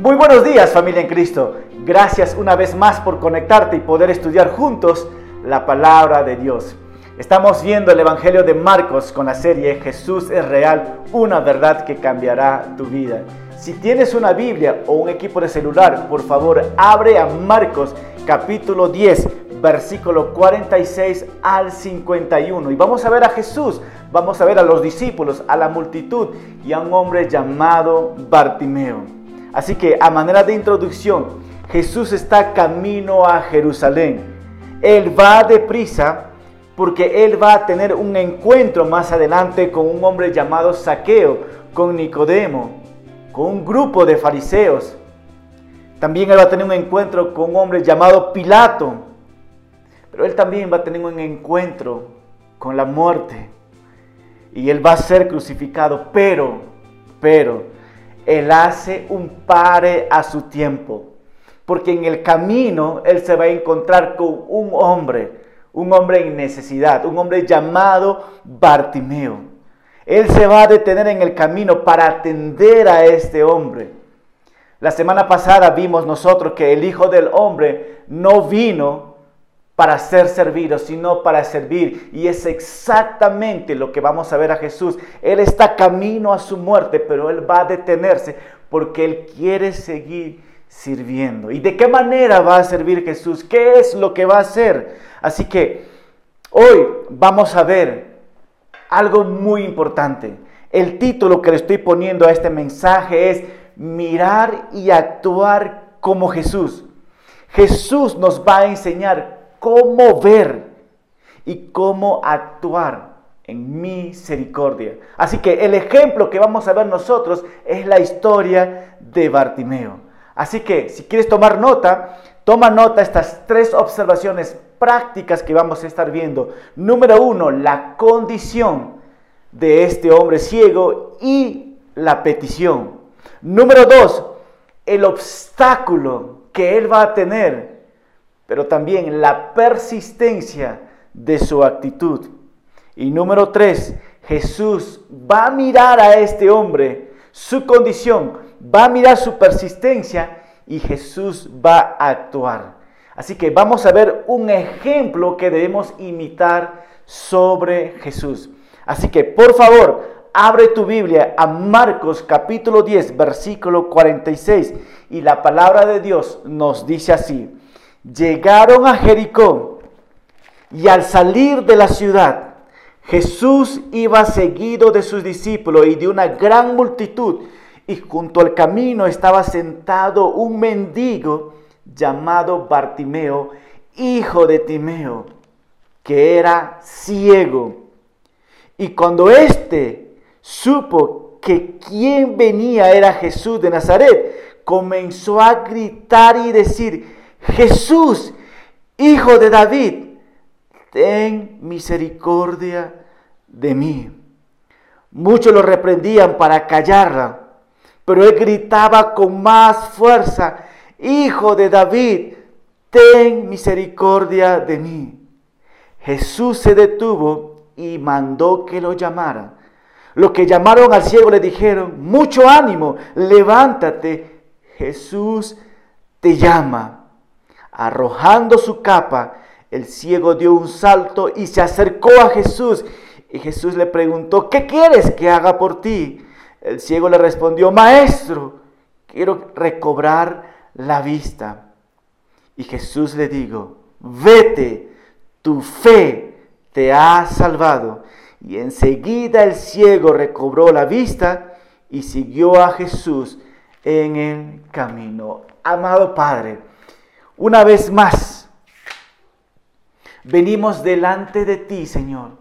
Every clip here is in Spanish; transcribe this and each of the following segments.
Muy buenos días familia en Cristo. Gracias una vez más por conectarte y poder estudiar juntos la palabra de Dios. Estamos viendo el Evangelio de Marcos con la serie Jesús es real, una verdad que cambiará tu vida. Si tienes una Biblia o un equipo de celular, por favor abre a Marcos capítulo 10, versículo 46 al 51. Y vamos a ver a Jesús, vamos a ver a los discípulos, a la multitud y a un hombre llamado Bartimeo. Así que a manera de introducción, Jesús está camino a Jerusalén. Él va deprisa porque él va a tener un encuentro más adelante con un hombre llamado Saqueo, con Nicodemo, con un grupo de fariseos. También él va a tener un encuentro con un hombre llamado Pilato. Pero él también va a tener un encuentro con la muerte. Y él va a ser crucificado. Pero, pero, él hace un pare a su tiempo. Porque en el camino Él se va a encontrar con un hombre, un hombre en necesidad, un hombre llamado Bartimeo. Él se va a detener en el camino para atender a este hombre. La semana pasada vimos nosotros que el Hijo del Hombre no vino para ser servido, sino para servir. Y es exactamente lo que vamos a ver a Jesús. Él está camino a su muerte, pero Él va a detenerse porque Él quiere seguir sirviendo. ¿Y de qué manera va a servir Jesús? ¿Qué es lo que va a hacer? Así que hoy vamos a ver algo muy importante. El título que le estoy poniendo a este mensaje es mirar y actuar como Jesús. Jesús nos va a enseñar cómo ver y cómo actuar en misericordia. Así que el ejemplo que vamos a ver nosotros es la historia de Bartimeo. Así que si quieres tomar nota, toma nota estas tres observaciones prácticas que vamos a estar viendo. Número uno, la condición de este hombre ciego y la petición. Número dos, el obstáculo que él va a tener pero también la persistencia de su actitud. Y número tres, Jesús va a mirar a este hombre, su condición, va a mirar su persistencia y Jesús va a actuar. Así que vamos a ver un ejemplo que debemos imitar sobre Jesús. Así que por favor, abre tu Biblia a Marcos capítulo 10, versículo 46 y la palabra de Dios nos dice así. Llegaron a Jericó y al salir de la ciudad, Jesús iba seguido de sus discípulos y de una gran multitud, y junto al camino estaba sentado un mendigo llamado Bartimeo, hijo de Timeo, que era ciego. Y cuando éste supo que quien venía era Jesús de Nazaret, comenzó a gritar y decir, Jesús, hijo de David, ten misericordia de mí. Muchos lo reprendían para callarla, pero él gritaba con más fuerza, Hijo de David, ten misericordia de mí. Jesús se detuvo y mandó que lo llamaran. Los que llamaron al ciego le dijeron, mucho ánimo, levántate, Jesús te llama. Arrojando su capa, el ciego dio un salto y se acercó a Jesús. Y Jesús le preguntó, ¿qué quieres que haga por ti? El ciego le respondió, Maestro, quiero recobrar la vista. Y Jesús le dijo, vete, tu fe te ha salvado. Y enseguida el ciego recobró la vista y siguió a Jesús en el camino. Amado Padre, una vez más, venimos delante de ti, Señor,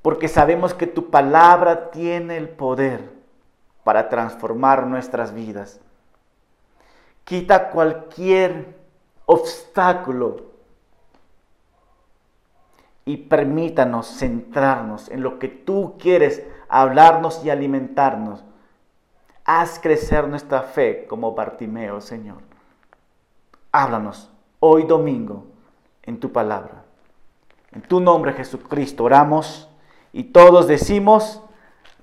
porque sabemos que tu palabra tiene el poder para transformar nuestras vidas. Quita cualquier obstáculo y permítanos centrarnos en lo que tú quieres hablarnos y alimentarnos. Haz crecer nuestra fe como Bartimeo, Señor. Háblanos hoy domingo en tu palabra. En tu nombre Jesucristo oramos y todos decimos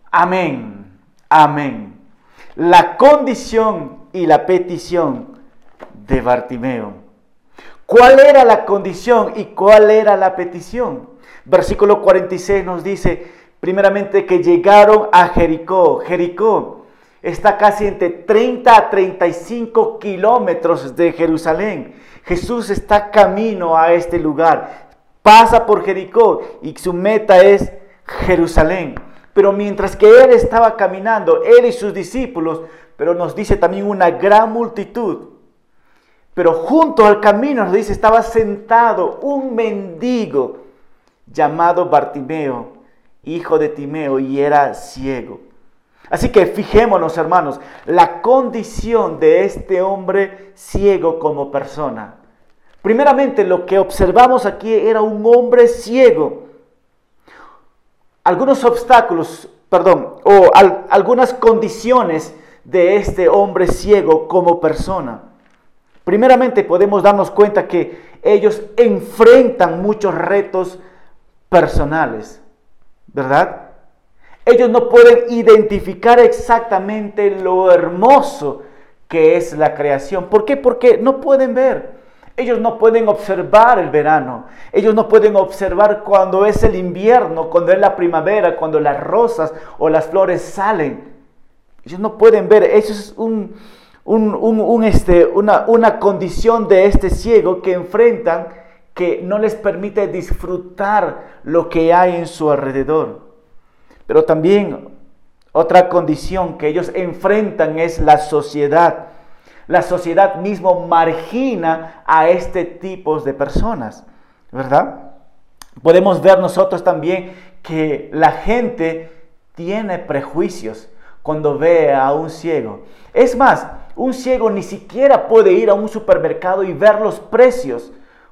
amén, amén. la condición y la petición de Bartimeo. ¿Cuál era la condición y cuál era la petición? Versículo 46 nos dice, primeramente que llegaron a Jericó. Jericó está casi entre 30 a 35 kilómetros de Jerusalén. Jesús está camino a este lugar, pasa por Jericó y su meta es Jerusalén. Pero mientras que él estaba caminando, él y sus discípulos, pero nos dice también una gran multitud. Pero junto al camino nos dice, estaba sentado un mendigo llamado Bartimeo, hijo de Timeo, y era ciego. Así que fijémonos, hermanos, la condición de este hombre ciego como persona. Primeramente, lo que observamos aquí era un hombre ciego. Algunos obstáculos, perdón, o algunas condiciones de este hombre ciego como persona. Primeramente podemos darnos cuenta que ellos enfrentan muchos retos personales, ¿verdad? Ellos no pueden identificar exactamente lo hermoso que es la creación. ¿Por qué? Porque no pueden ver. Ellos no pueden observar el verano. Ellos no pueden observar cuando es el invierno, cuando es la primavera, cuando las rosas o las flores salen. Ellos no pueden ver. Eso es este, una condición de este ciego que enfrentan que no les permite disfrutar lo que hay en su alrededor. Pero también otra condición que ellos enfrentan es la sociedad. La sociedad mismo margina a este tipo de personas, ¿verdad? Podemos ver nosotros también que la gente tiene prejuicios cuando ve a un ciego. Es más, un ciego ni siquiera puede ir a un supermercado y ver los precios,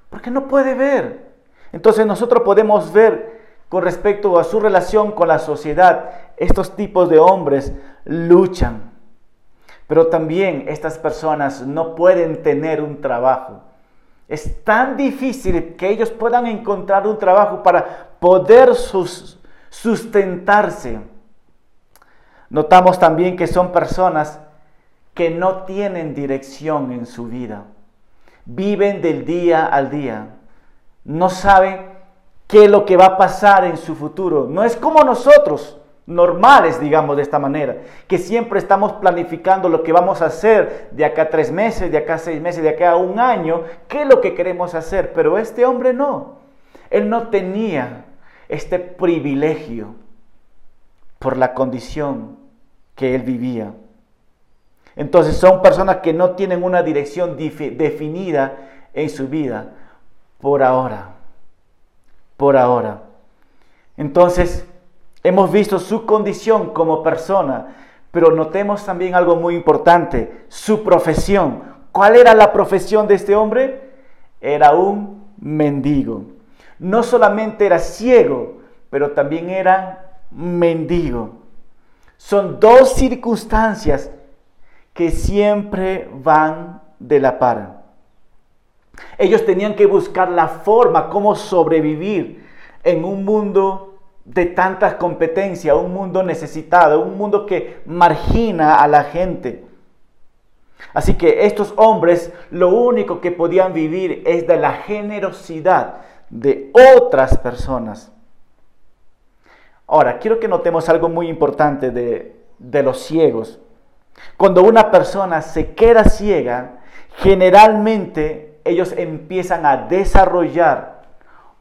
porque no puede ver. Entonces nosotros podemos ver con respecto a su relación con la sociedad, estos tipos de hombres luchan. Pero también estas personas no pueden tener un trabajo. Es tan difícil que ellos puedan encontrar un trabajo para poder sustentarse. Notamos también que son personas que no tienen dirección en su vida. Viven del día al día. No saben qué es lo que va a pasar en su futuro. No es como nosotros, normales, digamos de esta manera, que siempre estamos planificando lo que vamos a hacer de acá tres meses, de acá seis meses, de acá un año, qué es lo que queremos hacer. Pero este hombre no. Él no tenía este privilegio por la condición que él vivía. Entonces son personas que no tienen una dirección definida en su vida por ahora por ahora. Entonces, hemos visto su condición como persona, pero notemos también algo muy importante, su profesión. ¿Cuál era la profesión de este hombre? Era un mendigo. No solamente era ciego, pero también era mendigo. Son dos circunstancias que siempre van de la par. Ellos tenían que buscar la forma, cómo sobrevivir en un mundo de tanta competencia, un mundo necesitado, un mundo que margina a la gente. Así que estos hombres lo único que podían vivir es de la generosidad de otras personas. Ahora, quiero que notemos algo muy importante de, de los ciegos. Cuando una persona se queda ciega, generalmente ellos empiezan a desarrollar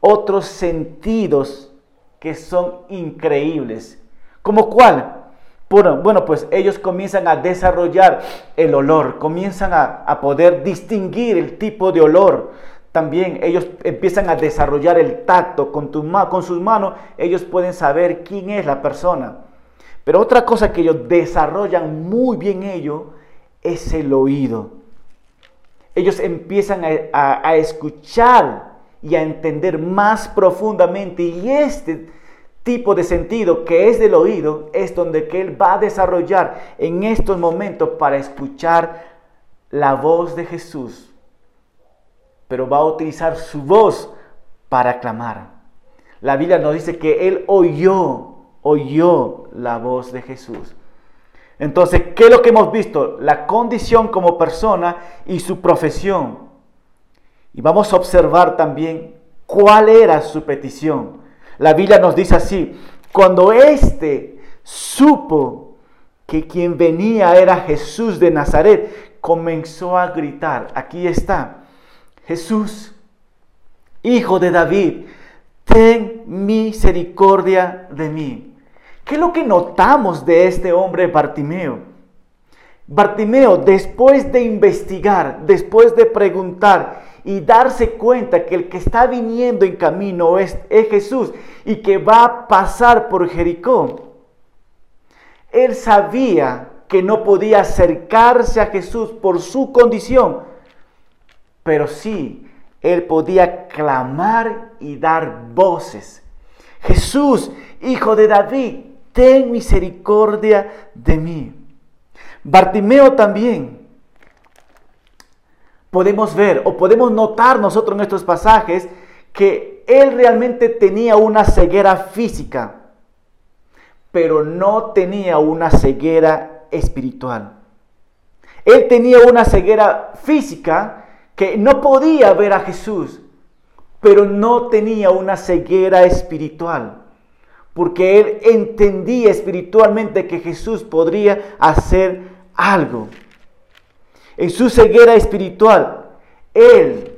otros sentidos que son increíbles. ¿Como cuál? Bueno, pues ellos comienzan a desarrollar el olor, comienzan a, poder distinguir el tipo de olor. También ellos empiezan a desarrollar el tacto con, con sus manos, ellos pueden saber quién es la persona. Pero otra cosa que ellos desarrollan muy bien ellos es el oído ellos empiezan a, escuchar y a entender más profundamente. Y este tipo de sentido que es del oído es donde que él va a desarrollar en estos momentos para escuchar la voz de Jesús. Pero va a utilizar su voz para clamar. La Biblia nos dice que él oyó, oyó la voz de Jesús. Entonces, ¿qué es lo que hemos visto? La condición como persona y su profesión. Y vamos a observar también cuál era su petición. La Biblia nos dice así, cuando éste supo que quien venía era Jesús de Nazaret, comenzó a gritar, aquí está, Jesús, hijo de David, ten misericordia de mí. ¿Qué es lo que notamos de este hombre Bartimeo? Bartimeo, después de investigar, después de preguntar y darse cuenta que el que está viniendo en camino es, es, Jesús y que va a pasar por Jericó, él sabía que no podía acercarse a Jesús por su condición, pero sí, él podía clamar y dar voces. Jesús, hijo de David, ten misericordia de mí. Bartimeo también. Podemos ver o podemos notar nosotros en estos pasajes que él realmente tenía una ceguera física, pero no tenía una ceguera espiritual. Él tenía una ceguera física que no podía ver a Jesús, pero no tenía una ceguera espiritual porque él entendía espiritualmente que Jesús podría hacer algo. En su ceguera espiritual, él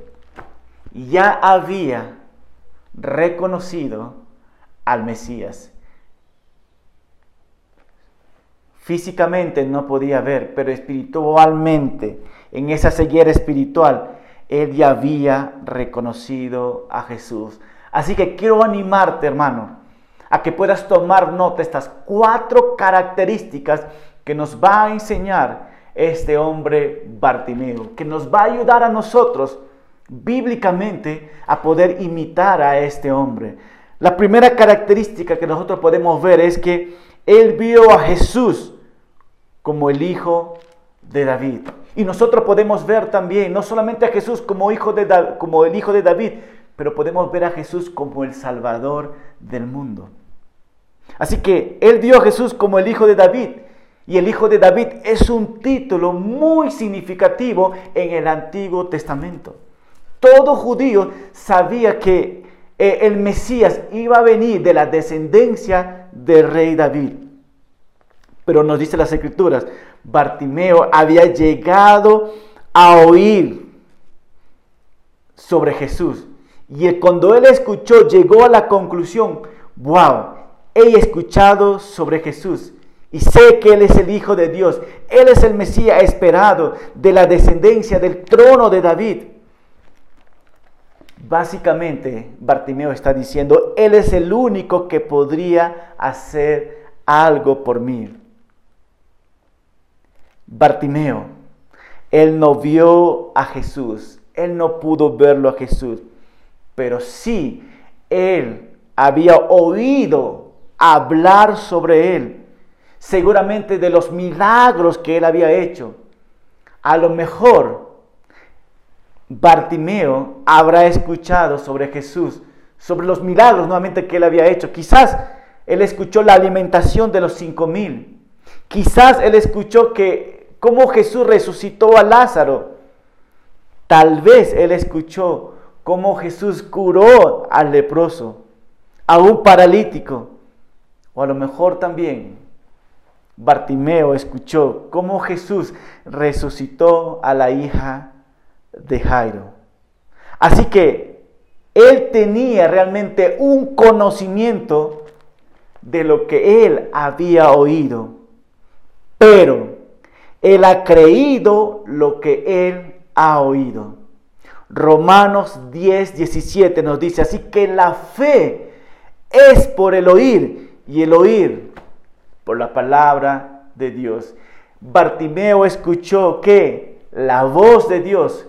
ya había reconocido al Mesías. Físicamente no podía ver, pero espiritualmente, en esa ceguera espiritual, él ya había reconocido a Jesús. Así que quiero animarte, hermano, a que puedas tomar nota de estas cuatro características que nos va a enseñar este hombre Bartimeo, que nos va a ayudar a nosotros bíblicamente a poder imitar a este hombre. La primera característica que nosotros podemos ver es que él vio a Jesús como el hijo de David. Y nosotros podemos ver también no solamente a Jesús como, hijo de, como el hijo de David, pero podemos ver a Jesús como el Salvador del mundo. Así que él vio a Jesús como el Hijo de David. Y el Hijo de David es un título muy significativo en el Antiguo Testamento. Todo judío sabía que eh, el Mesías iba a venir de la descendencia del rey David. Pero nos dice las escrituras, Bartimeo había llegado a oír sobre Jesús. Y cuando él escuchó, llegó a la conclusión, wow, he escuchado sobre Jesús y sé que Él es el Hijo de Dios. Él es el Mesías esperado de la descendencia del trono de David. Básicamente, Bartimeo está diciendo, Él es el único que podría hacer algo por mí. Bartimeo, Él no vio a Jesús, Él no pudo verlo a Jesús, pero sí, Él había oído hablar sobre él, seguramente de los milagros que él había hecho. A lo mejor Bartimeo habrá escuchado sobre Jesús, sobre los milagros nuevamente que él había hecho. Quizás él escuchó la alimentación de los cinco mil. Quizás él escuchó que cómo Jesús resucitó a Lázaro. Tal vez él escuchó cómo Jesús curó al leproso, a un paralítico. O a lo mejor también Bartimeo escuchó cómo Jesús resucitó a la hija de Jairo. Así que él tenía realmente un conocimiento de lo que él había oído, pero él ha creído lo que él ha oído. Romanos 10, 17 nos dice, así que la fe es por el oír y el oír por la palabra de Dios. Bartimeo escuchó que la voz de Dios,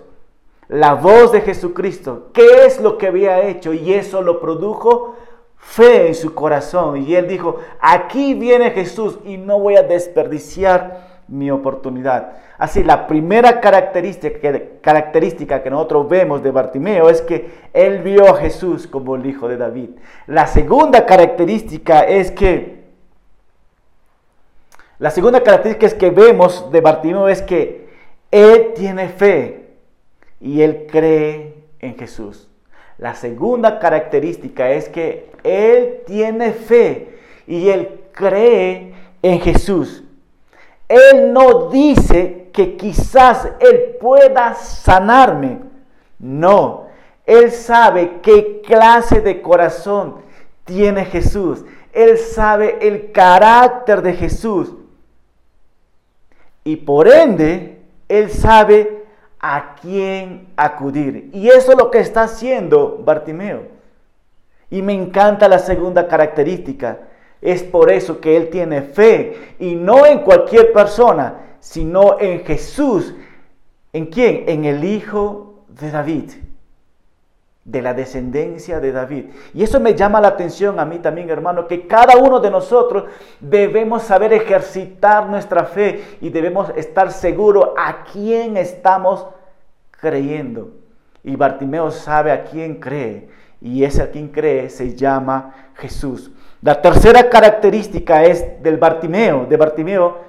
la voz de Jesucristo, qué es lo que había hecho y eso lo produjo fe en su corazón. Y él dijo, aquí viene Jesús y no voy a desperdiciar mi oportunidad. Así, la primera característica que, característica que nosotros vemos de Bartimeo es que él vio a Jesús como el hijo de David. La segunda característica es que La segunda característica que vemos de Bartimeo es que él tiene fe y él cree en Jesús. La segunda característica es que él tiene fe y él cree en Jesús. Él no dice que quizás él pueda sanarme. No, él sabe qué clase de corazón tiene Jesús. Él sabe el carácter de Jesús. Y por ende, Él sabe a quién acudir. Y eso es lo que está haciendo Bartimeo. Y me encanta la segunda característica. Es por eso que Él tiene fe. Y no en cualquier persona, sino en Jesús. ¿En quién? En el Hijo de David de la descendencia de David. Y eso me llama la atención a mí también, hermano, que cada uno de nosotros debemos saber ejercitar nuestra fe y debemos estar seguros a quién estamos creyendo. Y Bartimeo sabe a quién cree, y ese a quien cree se llama Jesús. La tercera característica es del Bartimeo, de Bartimeo,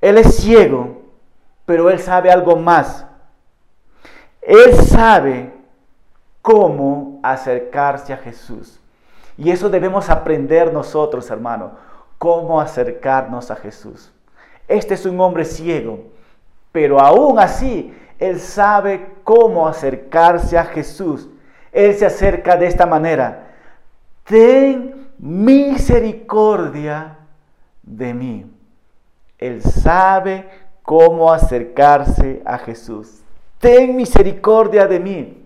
él es ciego, pero él sabe algo más. Él sabe cómo acercarse a Jesús. Y eso debemos aprender nosotros, hermano, cómo acercarnos a Jesús. Este es un hombre ciego, pero aún así, él sabe cómo acercarse a Jesús. Él se acerca de esta manera. Ten misericordia de mí. Él sabe cómo acercarse a Jesús. Ten misericordia de mí.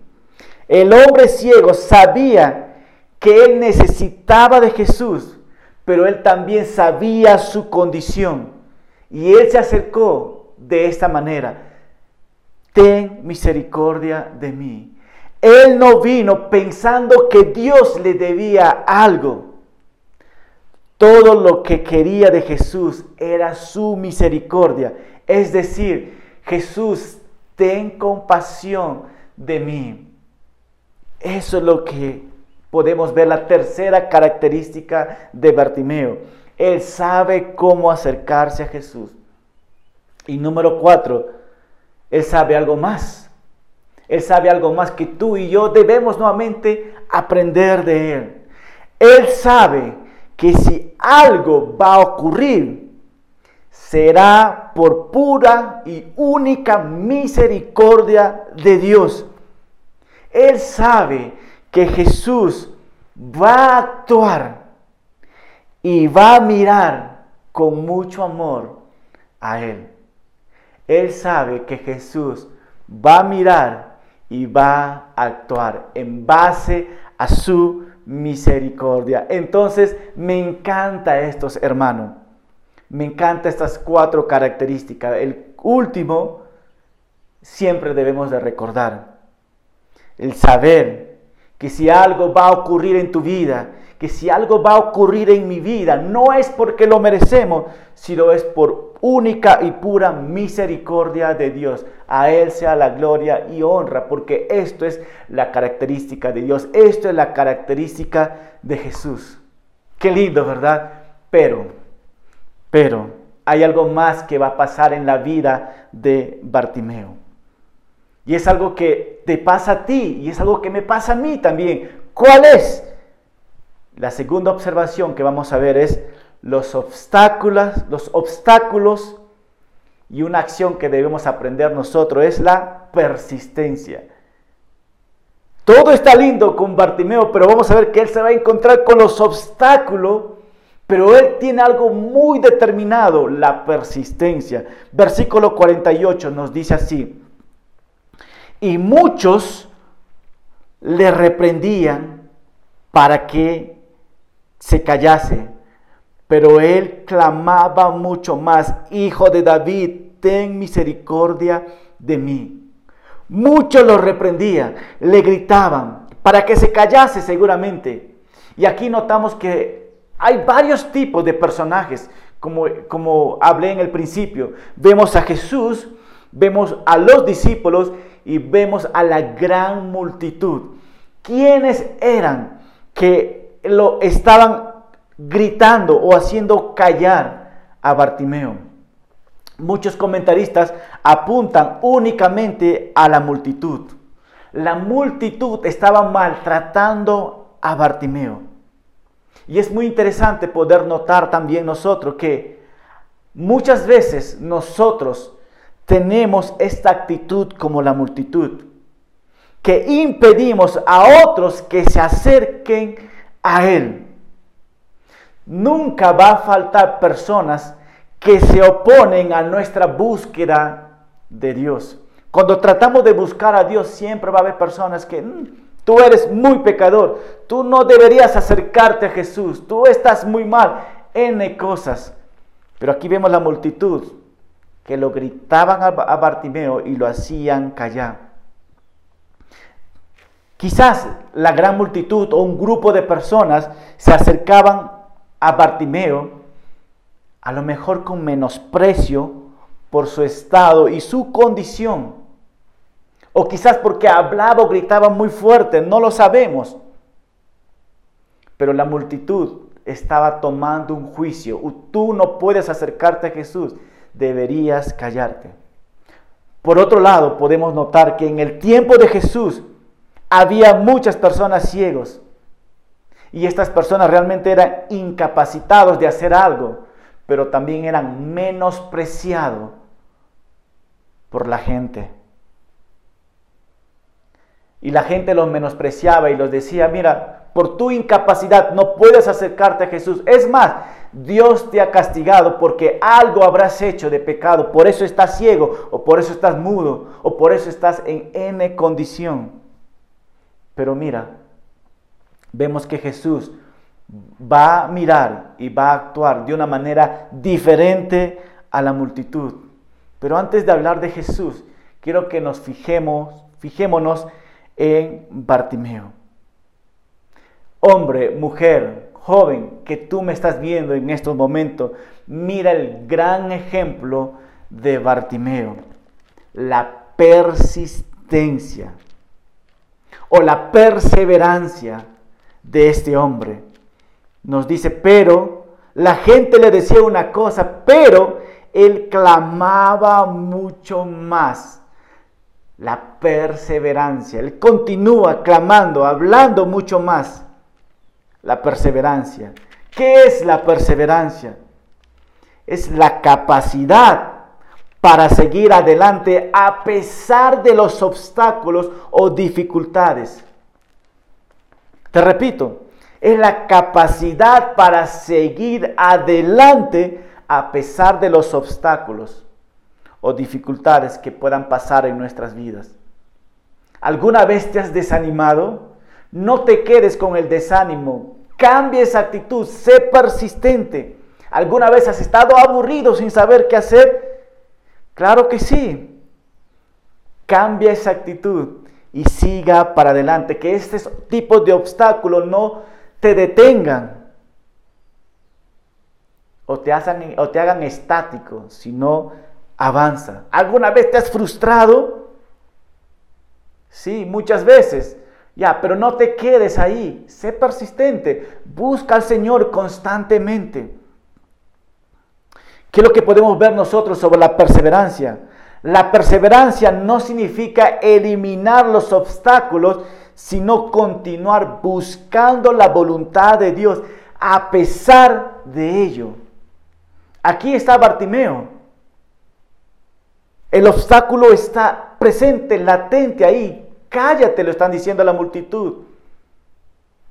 El hombre ciego sabía que él necesitaba de Jesús, pero él también sabía su condición. Y él se acercó de esta manera. Ten misericordia de mí. Él no vino pensando que Dios le debía algo. Todo lo que quería de Jesús era su misericordia. Es decir, Jesús, ten compasión de mí. Eso es lo que podemos ver, la tercera característica de Bartimeo. Él sabe cómo acercarse a Jesús. Y número cuatro, Él sabe algo más. Él sabe algo más que tú y yo debemos nuevamente aprender de Él. Él sabe que si algo va a ocurrir, será por pura y única misericordia de Dios. Él sabe que Jesús va a actuar y va a mirar con mucho amor a Él. Él sabe que Jesús va a mirar y va a actuar en base a su misericordia. Entonces me encanta estos hermanos. Me encanta estas cuatro características. El último siempre debemos de recordar el saber que si algo va a ocurrir en tu vida, que si algo va a ocurrir en mi vida, no es porque lo merecemos, sino es por única y pura misericordia de Dios. A Él sea la gloria y honra, porque esto es la característica de Dios, esto es la característica de Jesús. Qué lindo, ¿verdad? Pero, pero, hay algo más que va a pasar en la vida de Bartimeo. Y es algo que te pasa a ti y es algo que me pasa a mí también. ¿Cuál es? La segunda observación que vamos a ver es los obstáculos, los obstáculos y una acción que debemos aprender nosotros es la persistencia. Todo está lindo con Bartimeo, pero vamos a ver que él se va a encontrar con los obstáculos, pero él tiene algo muy determinado, la persistencia. Versículo 48 nos dice así, y muchos le reprendían para que se callase. Pero él clamaba mucho más, Hijo de David, ten misericordia de mí. Muchos lo reprendían, le gritaban para que se callase seguramente. Y aquí notamos que hay varios tipos de personajes, como, como hablé en el principio. Vemos a Jesús, vemos a los discípulos y vemos a la gran multitud. ¿Quiénes eran que lo estaban gritando o haciendo callar a Bartimeo. Muchos comentaristas apuntan únicamente a la multitud. La multitud estaba maltratando a Bartimeo. Y es muy interesante poder notar también nosotros que muchas veces nosotros tenemos esta actitud como la multitud, que impedimos a otros que se acerquen a Él. Nunca va a faltar personas que se oponen a nuestra búsqueda de Dios. Cuando tratamos de buscar a Dios, siempre va a haber personas que mm, tú eres muy pecador, tú no deberías acercarte a Jesús, tú estás muy mal, N cosas. Pero aquí vemos la multitud que lo gritaban a Bartimeo y lo hacían callar. Quizás la gran multitud o un grupo de personas se acercaban a Bartimeo, a lo mejor con menosprecio por su estado y su condición. O quizás porque hablaba o gritaba muy fuerte, no lo sabemos. Pero la multitud estaba tomando un juicio. Tú no puedes acercarte a Jesús, deberías callarte. Por otro lado, podemos notar que en el tiempo de Jesús había muchas personas ciegos. Y estas personas realmente eran incapacitados de hacer algo, pero también eran menospreciados por la gente. Y la gente los menospreciaba y los decía, mira, por tu incapacidad no puedes acercarte a Jesús. Es más, Dios te ha castigado porque algo habrás hecho de pecado. Por eso estás ciego, o por eso estás mudo, o por eso estás en N condición. Pero mira, vemos que Jesús va a mirar y va a actuar de una manera diferente a la multitud. Pero antes de hablar de Jesús, quiero que nos fijemos, fijémonos en Bartimeo. Hombre, mujer, joven, que tú me estás viendo en estos momentos, mira el gran ejemplo de Bartimeo, la persistencia o la perseverancia de este hombre. Nos dice, pero la gente le decía una cosa, pero él clamaba mucho más. La perseverancia. Él continúa clamando, hablando mucho más. La perseverancia. ¿Qué es la perseverancia? Es la capacidad para seguir adelante a pesar de los obstáculos o dificultades. Te repito, es la capacidad para seguir adelante a pesar de los obstáculos o dificultades que puedan pasar en nuestras vidas. ¿Alguna vez te has desanimado? No te quedes con el desánimo. Cambia esa actitud. Sé persistente. ¿Alguna vez has estado aburrido sin saber qué hacer? Claro que sí. Cambia esa actitud y siga para adelante. Que este tipo de obstáculos no te detengan o te, hagan, o te hagan estático, sino avanza. ¿Alguna vez te has frustrado? Sí, muchas veces. Ya, pero no te quedes ahí. Sé persistente. Busca al Señor constantemente. ¿Qué es lo que podemos ver nosotros sobre la perseverancia? La perseverancia no significa eliminar los obstáculos, sino continuar buscando la voluntad de Dios a pesar de ello. Aquí está Bartimeo. El obstáculo está presente, latente ahí. Cállate, lo están diciendo la multitud.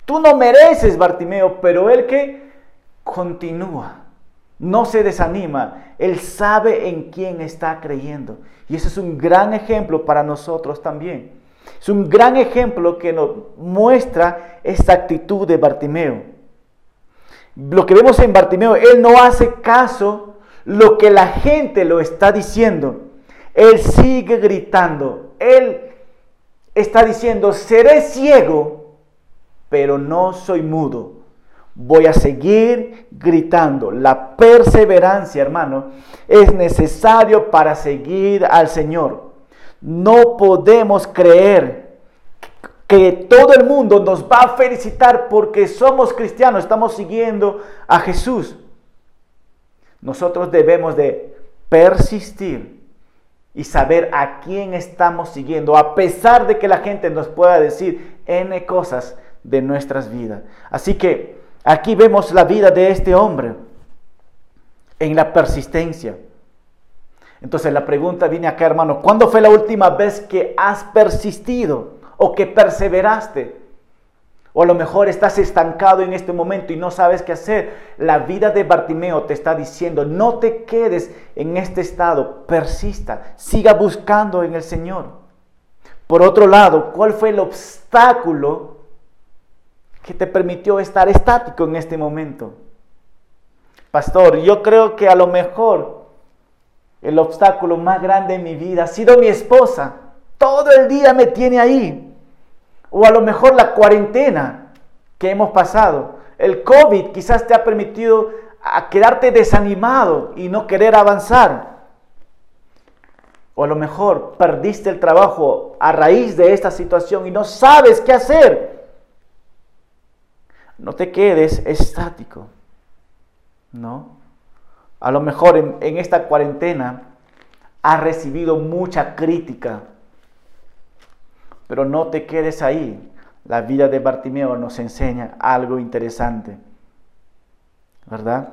Tú no mereces, Bartimeo, pero él que continúa no se desanima, Él sabe en quién está creyendo. Y ese es un gran ejemplo para nosotros también. Es un gran ejemplo que nos muestra esta actitud de Bartimeo. Lo que vemos en Bartimeo, Él no hace caso lo que la gente lo está diciendo. Él sigue gritando. Él está diciendo, seré ciego, pero no soy mudo voy a seguir gritando. La perseverancia, hermano, es necesario para seguir al Señor. No podemos creer que todo el mundo nos va a felicitar porque somos cristianos, estamos siguiendo a Jesús. nosotros debemos de persistir y saber a quién estamos siguiendo, a pesar de que la gente nos pueda decir N cosas de nuestras vidas. Así que aquí vemos la vida de este hombre en la persistencia. Entonces la pregunta viene acá, hermano, ¿cuándo fue la última vez que has persistido o que perseveraste? O a lo mejor estás estancado en este momento y no sabes qué hacer. La vida de Bartimeo te está diciendo, no te quedes en este estado, persista, siga buscando en el Señor. Por otro lado, ¿cuál fue el obstáculo que te permitió estar estático en este momento? Pastor, yo creo que a lo mejor el obstáculo más grande en mi vida ha sido mi esposa. Todo el día me tiene ahí. O a lo mejor la cuarentena que hemos pasado. El COVID quizás te ha permitido quedarte desanimado y no querer avanzar. O a lo mejor perdiste el trabajo a raíz de esta situación y no sabes qué hacer. No te quedes estático. ¿No? A lo mejor en, esta cuarentena has recibido mucha crítica, pero no te quedes ahí. La vida de Bartimeo nos enseña algo interesante, ¿verdad?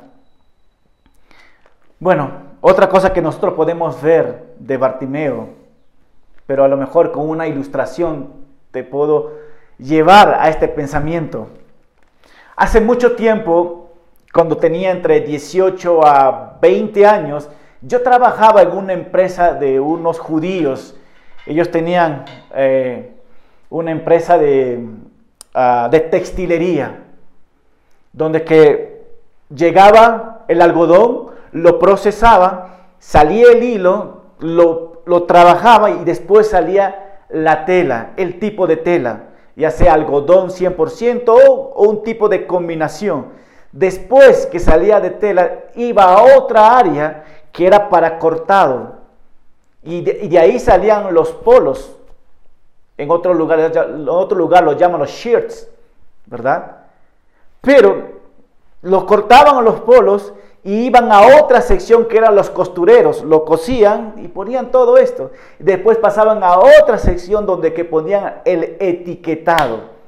Bueno, otra cosa que nosotros podemos ver de Bartimeo, pero a lo mejor con una ilustración te puedo llevar a este pensamiento. Hace mucho tiempo cuando tenía entre 18 a 20 años, yo trabajaba en una empresa de unos judíos. Ellos tenían eh, una empresa de, ah, de, textilería, donde que llegaba el algodón, lo procesaba, salía el hilo, lo, lo trabajaba y después salía la tela, el tipo de tela, ya sea algodón 100% o, un tipo de combinación. Después que salía de tela, iba a otra área que era para cortado. Y de, ahí salían los polos. En otro lugar, en otro lugar los llaman los shirts, ¿verdad? Pero los cortaban los polos y iban a otra sección que eran los costureros, lo cosían y ponían todo esto. Después pasaban a otra sección donde que ponían el etiquetado.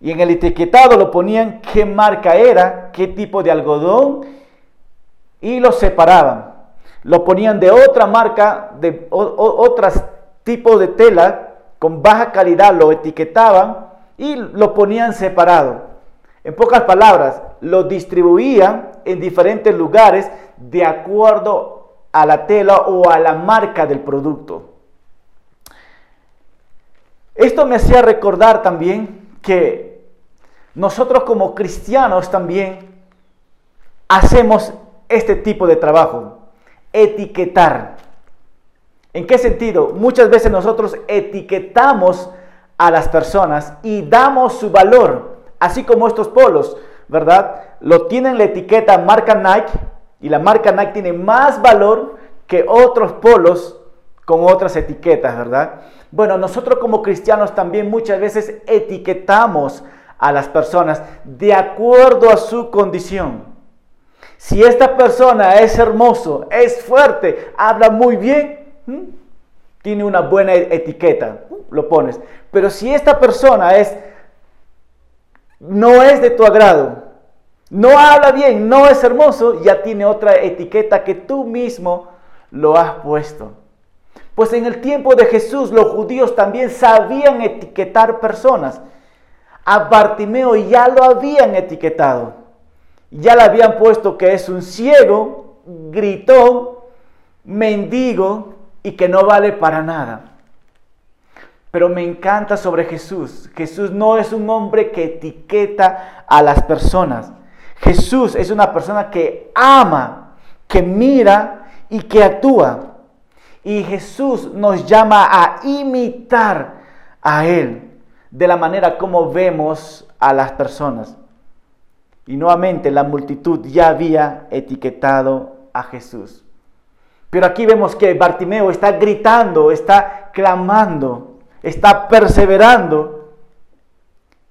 Y en el etiquetado lo ponían qué marca era, qué tipo de algodón y lo separaban. Lo ponían de otra marca, de otros tipos de tela con baja calidad, lo etiquetaban y lo ponían separado. En pocas palabras, lo distribuían en diferentes lugares de acuerdo a la tela o a la marca del producto. Esto me hacía recordar también que nosotros como cristianos también hacemos este tipo de trabajo, etiquetar. ¿En qué sentido? Muchas veces nosotros etiquetamos a las personas y damos su valor, así como estos polos, ¿verdad? Lo tienen la etiqueta marca Nike y la marca Nike tiene más valor que otros polos con otras etiquetas, ¿verdad? Bueno, nosotros como cristianos también muchas veces etiquetamos a las personas de acuerdo a su condición. Si esta persona es hermoso, es fuerte, habla muy bien, tiene una buena etiqueta, lo pones. Pero si esta persona es no es de tu agrado, no habla bien, no es hermoso, ya tiene otra etiqueta que tú mismo lo has puesto. Pues en el tiempo de Jesús los judíos también sabían etiquetar personas a Bartimeo ya lo habían etiquetado. Ya le habían puesto que es un ciego, gritón, mendigo y que no vale para nada. Pero me encanta sobre Jesús. Jesús no es un hombre que etiqueta a las personas. Jesús es una persona que ama, que mira y que actúa. Y Jesús nos llama a imitar a Él de la manera como vemos a las personas. Y nuevamente la multitud ya había etiquetado a Jesús. Pero aquí vemos que Bartimeo está gritando, está clamando, está perseverando.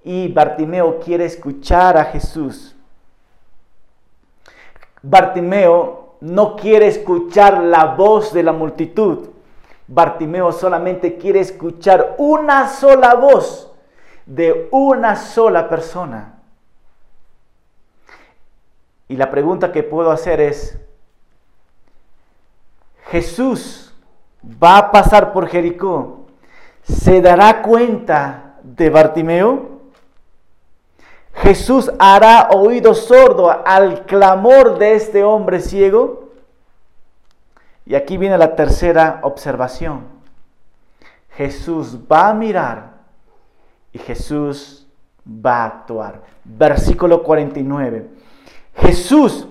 Y Bartimeo quiere escuchar a Jesús. Bartimeo no quiere escuchar la voz de la multitud. Bartimeo solamente quiere escuchar una sola voz de una sola persona. Y la pregunta que puedo hacer es, Jesús va a pasar por Jericó, ¿se dará cuenta de Bartimeo? Jesús hará oído sordo al clamor de este hombre ciego. Y aquí viene la tercera observación. Jesús va a mirar y Jesús va a actuar. Versículo 49. Jesús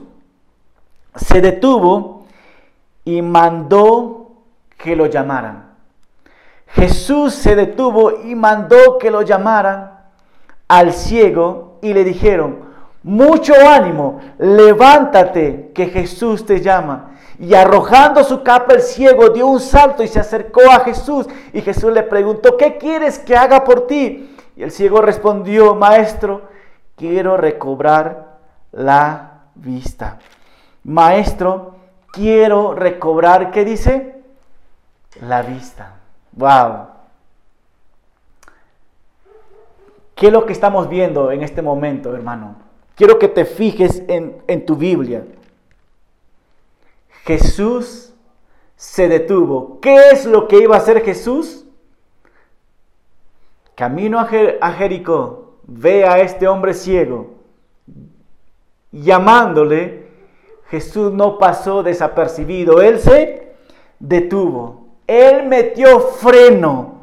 se detuvo y mandó que lo llamaran. Jesús se detuvo y mandó que lo llamaran al ciego y le dijeron, mucho ánimo, levántate, que Jesús te llama. Y arrojando su capa el ciego dio un salto y se acercó a Jesús. Y Jesús le preguntó, ¿qué quieres que haga por ti? Y el ciego respondió, maestro, quiero recobrar la vista. Maestro, quiero recobrar, ¿qué dice? La vista. Wow. ¿Qué es lo que estamos viendo en este momento, hermano? Quiero que te fijes en, en tu Biblia. Jesús se detuvo. ¿Qué es lo que iba a hacer Jesús? Camino a, Jericó, ve a este hombre ciego. Llamándole, Jesús no pasó desapercibido. Él se detuvo. Él metió freno.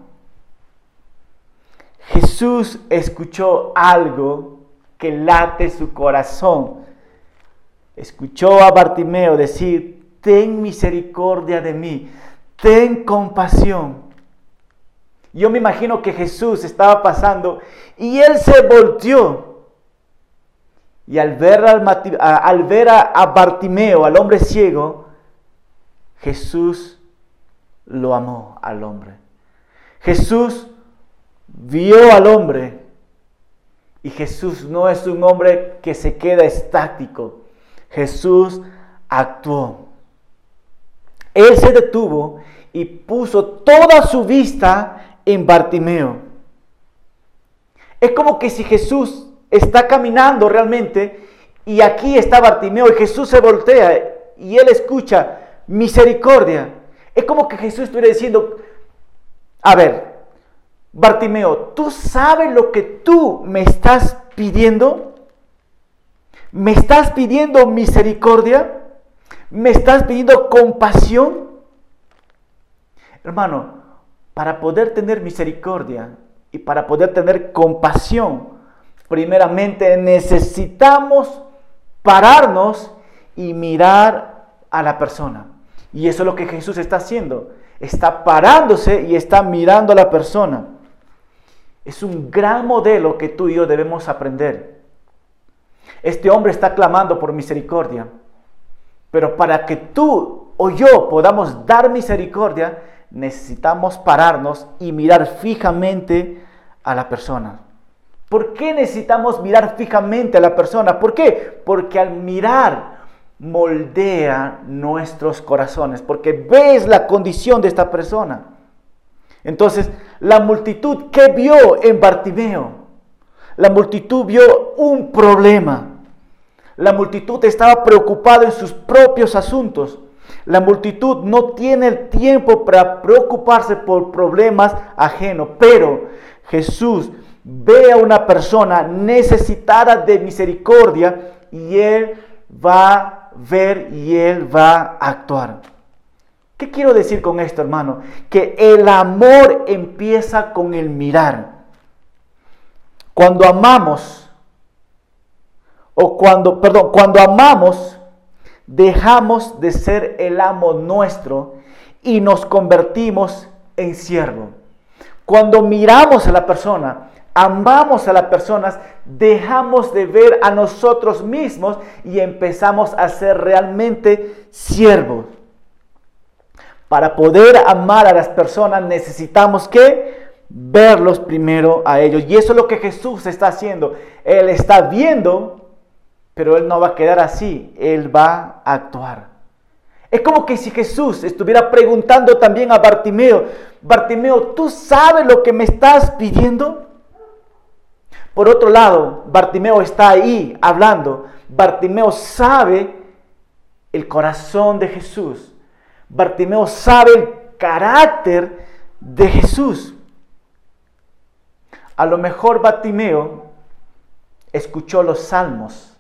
Jesús escuchó algo que late su corazón. Escuchó a Bartimeo decir, ten misericordia de mí, ten compasión. Yo me imagino que Jesús estaba pasando y él se volteó. Y al ver, al, ver a, a Bartimeo, al hombre ciego, Jesús lo amó al hombre. Jesús vio al hombre y Jesús no es un hombre que se queda estático. Jesús actuó. Él se detuvo y puso toda su vista en Bartimeo. Es como que si Jesús está caminando realmente y aquí está Bartimeo y Jesús se voltea y él escucha misericordia. Es como que Jesús estuviera diciendo, a ver, Bartimeo, ¿tú sabes lo que tú me estás pidiendo? ¿Me estás pidiendo misericordia? ¿Me estás pidiendo compasión? Hermano, para poder tener misericordia y para poder tener compasión, primeramente necesitamos pararnos y mirar a la persona. Y eso es lo que Jesús está haciendo. Está parándose y está mirando a la persona. Es un gran modelo que tú y yo debemos aprender. Este hombre está clamando por misericordia. Pero para que tú o yo podamos dar misericordia, necesitamos pararnos y mirar fijamente a la persona. ¿Por qué necesitamos mirar fijamente a la persona? ¿Por qué? Porque al mirar moldea nuestros corazones, porque ves la condición de esta persona. Entonces, la multitud que vio en Bartimeo, la multitud vio un problema. La multitud estaba preocupada en sus propios asuntos. La multitud no tiene el tiempo para preocuparse por problemas ajenos, pero Jesús ve a una persona necesitada de misericordia y Él va a ver y Él va a actuar. ¿Qué quiero decir con esto, hermano? Que el amor empieza con el mirar. Cuando amamos, o cuando, perdón, cuando amamos, dejamos de ser el amo nuestro y nos convertimos en siervo. Cuando miramos a la persona, amamos a las personas, dejamos de ver a nosotros mismos y empezamos a ser realmente siervos. Para poder amar a las personas necesitamos que verlos primero a ellos. Y eso es lo que Jesús está haciendo. Él está viendo pero Él no va a quedar así, Él va a actuar. Es como que si Jesús estuviera preguntando también a Bartimeo, Bartimeo, ¿tú sabes lo que me estás pidiendo? Por otro lado, Bartimeo está ahí hablando. Bartimeo sabe el corazón de Jesús. Bartimeo sabe el carácter de Jesús. A lo mejor Bartimeo escuchó los salmos.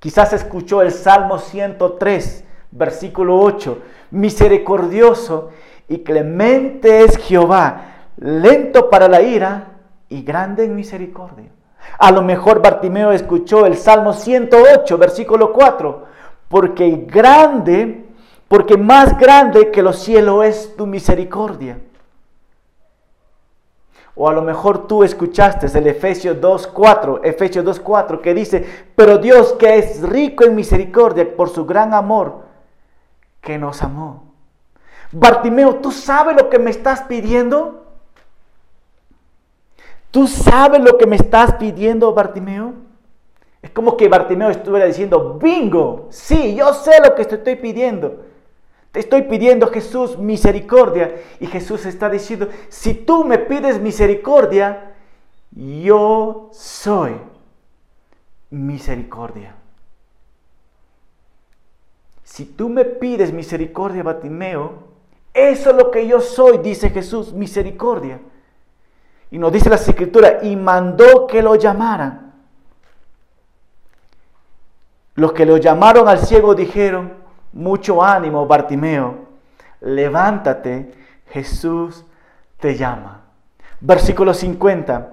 Quizás escuchó el Salmo 103, versículo 8. Misericordioso y clemente es Jehová, lento para la ira y grande en misericordia. A lo mejor Bartimeo escuchó el Salmo 108, versículo 4, porque grande, porque más grande que los cielos es tu misericordia. O a lo mejor tú escuchaste el Efesios 2.4, Efesios 2.4, que dice, pero Dios que es rico en misericordia por su gran amor, que nos amó. Bartimeo, ¿tú sabes lo que me estás pidiendo? ¿Tú sabes lo que me estás pidiendo, Bartimeo? Es como que Bartimeo estuviera diciendo, bingo, sí, yo sé lo que te estoy pidiendo. Te estoy pidiendo, Jesús, misericordia. Y Jesús está diciendo, si tú me pides misericordia, yo soy misericordia. Si tú me pides misericordia, Bartimeo, eso es lo que yo soy, dice Jesús, misericordia. Y nos dice la escritura, y mandó que lo llamaran. Los que lo llamaron al ciego dijeron, mucho ánimo, Bartimeo, levántate, Jesús te llama. Versículo 50.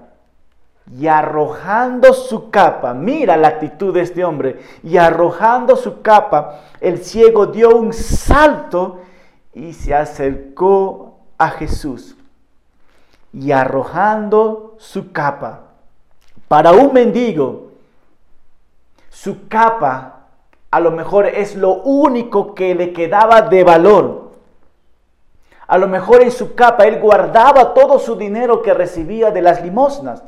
Y arrojando su capa, mira la actitud de este hombre, y arrojando su capa, el ciego dio un salto y se acercó a Jesús. Y arrojando su capa, para un mendigo, su capa a lo mejor es lo único que le quedaba de valor. A lo mejor en su capa él guardaba todo su dinero que recibía de las limosnas.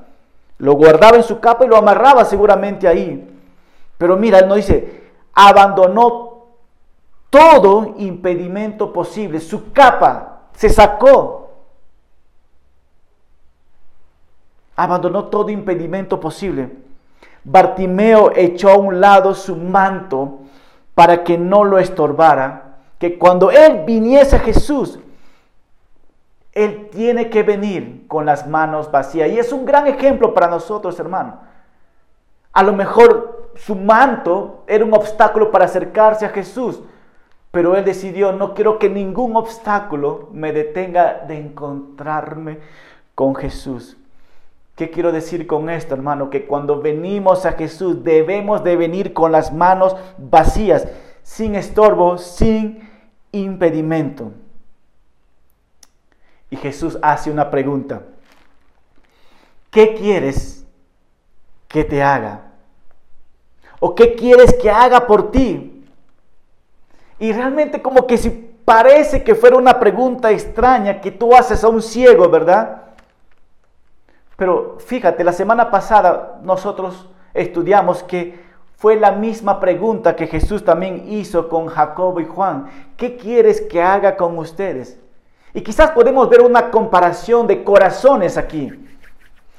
Lo guardaba en su capa y lo amarraba seguramente ahí. Pero mira, él no dice, abandonó todo impedimento posible. Su capa se sacó. Abandonó todo impedimento posible. Bartimeo echó a un lado su manto para que no lo estorbara, que cuando él viniese a Jesús, él tiene que venir con las manos vacías. Y es un gran ejemplo para nosotros, hermano. A lo mejor su manto era un obstáculo para acercarse a Jesús, pero él decidió, no quiero que ningún obstáculo me detenga de encontrarme con Jesús. ¿Qué quiero decir con esto, hermano? Que cuando venimos a Jesús debemos de venir con las manos vacías, sin estorbo, sin impedimento. Y Jesús hace una pregunta. ¿Qué quieres que te haga? ¿O qué quieres que haga por ti? Y realmente como que si parece que fuera una pregunta extraña que tú haces a un ciego, ¿verdad? Pero fíjate, la semana pasada nosotros estudiamos que fue la misma pregunta que Jesús también hizo con Jacobo y Juan. ¿Qué quieres que haga con ustedes? Y quizás podemos ver una comparación de corazones aquí.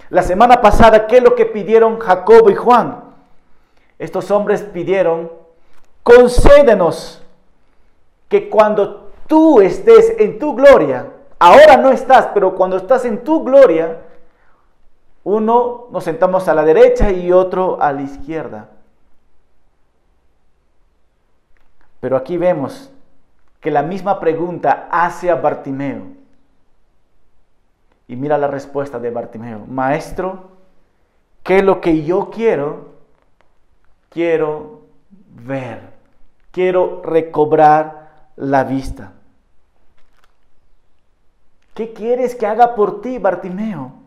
La semana pasada, ¿qué es lo que pidieron Jacobo y Juan? Estos hombres pidieron, concédenos que cuando tú estés en tu gloria, ahora no estás, pero cuando estás en tu gloria, uno nos sentamos a la derecha y otro a la izquierda. Pero aquí vemos que la misma pregunta hace a Bartimeo. Y mira la respuesta de Bartimeo. Maestro, ¿qué es lo que yo quiero? Quiero ver. Quiero recobrar la vista. ¿Qué quieres que haga por ti, Bartimeo?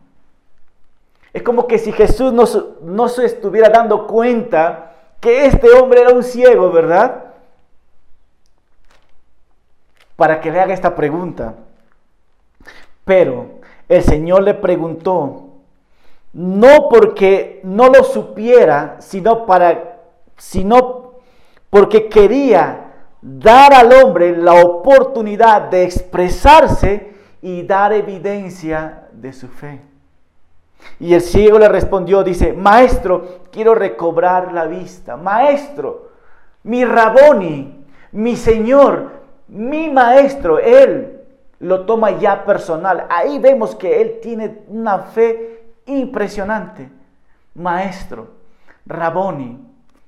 Es como que si Jesús no, se estuviera dando cuenta que este hombre era un ciego, ¿verdad? Para que le haga esta pregunta. Pero el Señor le preguntó, no porque no lo supiera, sino para sino porque quería dar al hombre la oportunidad de expresarse y dar evidencia de su fe. Y el ciego le respondió, dice, maestro, quiero recobrar la vista. Maestro, mi Raboni, mi Señor, mi Maestro, Él lo toma ya personal. Ahí vemos que Él tiene una fe impresionante. Maestro, Raboni,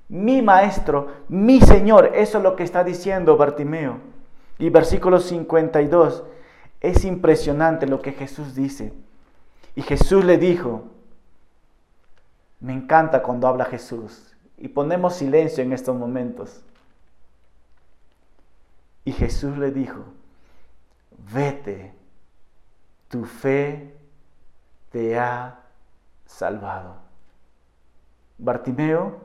mi maestro, mi Señor. Eso es lo que está diciendo Bartimeo. Y versículo 52, es impresionante lo que Jesús dice. Y Jesús le dijo, me encanta cuando habla Jesús. Y ponemos silencio en estos momentos. Y Jesús le dijo, vete, tu fe te ha salvado. Bartimeo,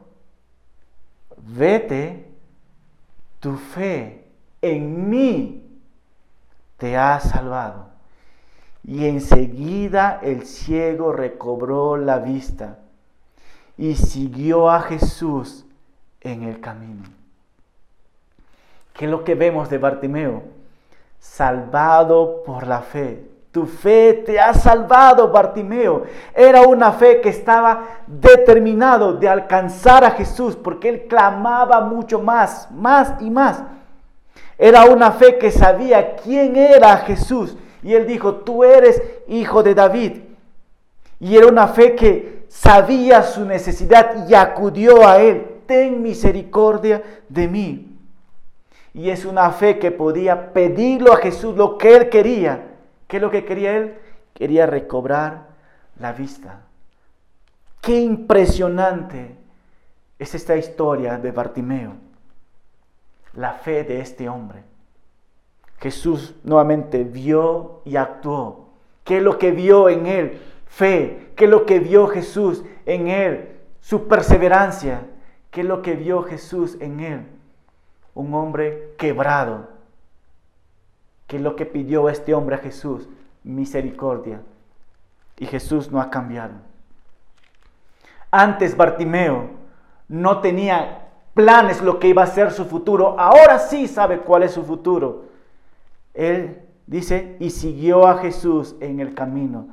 vete, tu fe en mí te ha salvado. Y enseguida el ciego recobró la vista y siguió a Jesús en el camino. ¿Qué es lo que vemos de Bartimeo? Salvado por la fe. Tu fe te ha salvado, Bartimeo. Era una fe que estaba determinado de alcanzar a Jesús porque él clamaba mucho más, más y más. Era una fe que sabía quién era Jesús. Y él dijo, tú eres hijo de David. Y era una fe que sabía su necesidad y acudió a él. Ten misericordia de mí. Y es una fe que podía pedirlo a Jesús lo que él quería ¿Qué es lo que quería él? Quería recobrar la vista. Qué impresionante es esta historia de Bartimeo. La fe de este hombre. Jesús nuevamente vio y actuó. ¿Qué es lo que vio en él? Fe. ¿Qué es lo que vio Jesús en él? Su perseverancia. ¿Qué es lo que vio Jesús en él? Un hombre quebrado, ¿Qué es lo que pidió este hombre a Jesús? Misericordia. Y Jesús no ha cambiado. Antes Bartimeo no tenía planes lo que iba a ser su futuro. Ahora sí sabe cuál es su futuro. Él dice, y siguió a Jesús en el camino.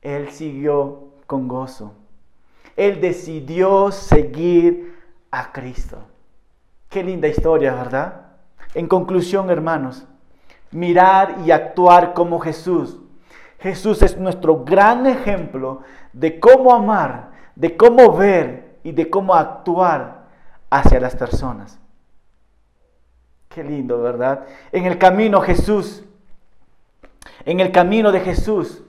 Él siguió con gozo. Él decidió seguir a Cristo. Qué linda historia, ¿verdad? En conclusión, hermanos, mirar y actuar como Jesús. Jesús es nuestro gran ejemplo de cómo amar, de cómo ver y de cómo actuar hacia las personas. Qué lindo, ¿verdad? En el camino Jesús, en el camino de Jesús,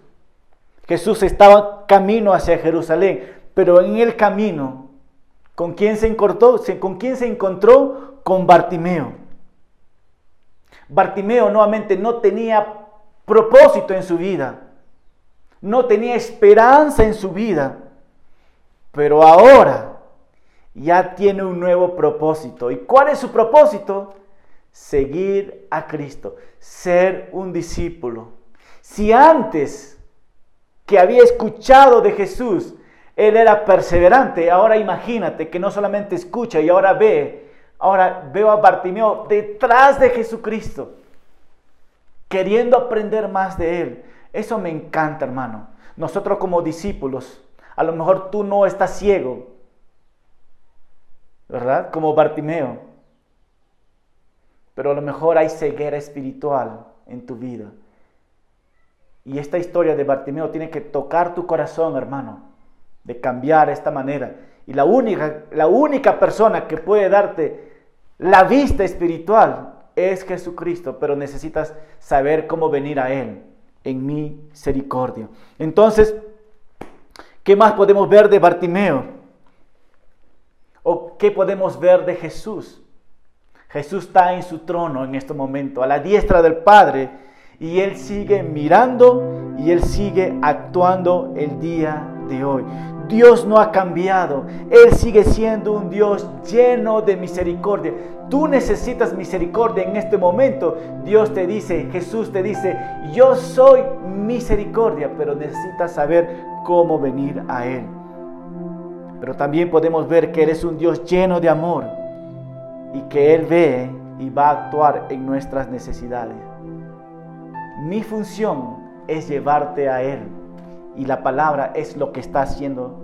Jesús estaba camino hacia Jerusalén, pero en el camino, ¿con quién se encontró? ¿Con quién se encontró? Con Bartimeo. Bartimeo nuevamente no tenía propósito en su vida, no tenía esperanza en su vida, pero ahora ya tiene un nuevo propósito. ¿Y cuál es su propósito? Seguir a Cristo, ser un discípulo. Si antes que había escuchado de Jesús, él era perseverante, ahora imagínate que no solamente escucha y ahora ve Ahora veo a Bartimeo detrás de Jesucristo, queriendo aprender más de Él. Eso me encanta, hermano. Nosotros como discípulos, a lo mejor tú no estás ciego, ¿verdad? Como Bartimeo. Pero a lo mejor hay ceguera espiritual en tu vida. Y esta historia de Bartimeo tiene que tocar tu corazón, hermano, de cambiar esta manera. Y la única, la única persona que puede darte la vista espiritual es Jesucristo, pero necesitas saber cómo venir a Él en misericordia. Entonces, ¿qué más podemos ver de Bartimeo? ¿O qué podemos ver de Jesús? Jesús está en su trono en este momento, a la diestra del Padre, y Él sigue mirando y Él sigue actuando el día de hoy. Dios no ha cambiado. Él sigue siendo un Dios lleno de misericordia. Tú necesitas misericordia en este momento. Dios te dice, Jesús te dice, yo soy misericordia, pero necesitas saber cómo venir a Él. Pero también podemos ver que Él es un Dios lleno de amor y que Él ve y va a actuar en nuestras necesidades. Mi función es llevarte a Él y la palabra es lo que está haciendo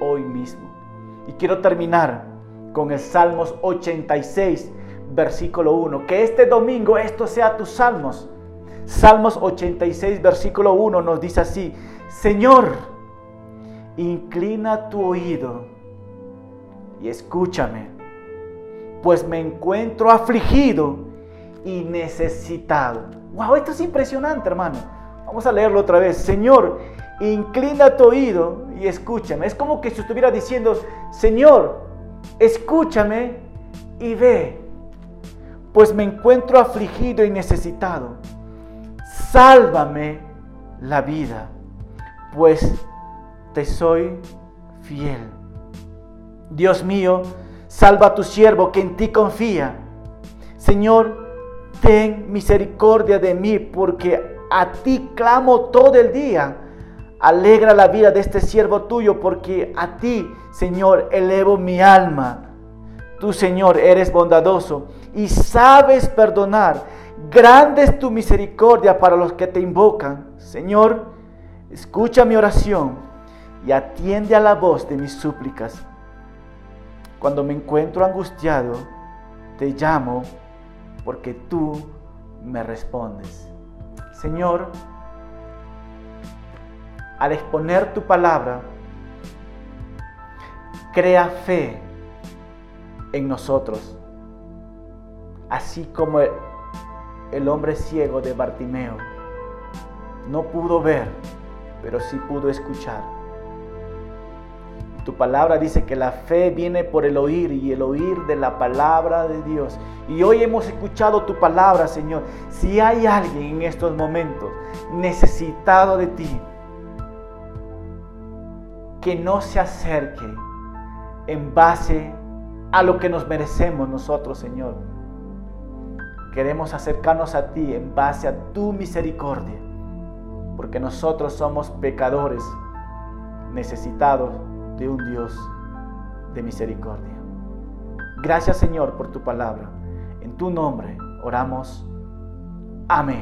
hoy mismo. Y quiero terminar con el Salmos 86, versículo 1. Que este domingo esto sea tus salmos. Salmos 86, versículo 1 nos dice así, Señor, inclina tu oído y escúchame, pues me encuentro afligido y necesitado. Wow, esto es impresionante, hermano. Vamos a leerlo otra vez. Señor, inclina tu oído y escúchame. Es como que si estuviera diciendo, Señor, escúchame y ve, pues me encuentro afligido y necesitado. Sálvame la vida, pues te soy fiel. Dios mío, salva a tu siervo que en ti confía. Señor, ten misericordia de mí, porque a ti clamo todo el día. Alegra la vida de este siervo tuyo, porque a ti, Señor, elevo mi alma. Tú, Señor, eres bondadoso y sabes perdonar. Grande es tu misericordia para los que te invocan. Señor, escucha mi oración y atiende a la voz de mis súplicas. Cuando me encuentro angustiado, te llamo porque tú me respondes. Señor, al exponer tu palabra, crea fe en nosotros, así como el, hombre ciego de Bartimeo no pudo ver, pero sí pudo escuchar. Tu palabra dice que la fe viene por el oír y el oír de la palabra de Dios. Y hoy hemos escuchado tu palabra, Señor. Si hay alguien en estos momentos necesitado de ti, que no se acerque en base a lo que nos merecemos nosotros, Señor. Queremos acercarnos a ti en base a tu misericordia, porque nosotros somos pecadores necesitados de un Dios de misericordia. Gracias Señor por tu palabra. En tu nombre oramos. Amén.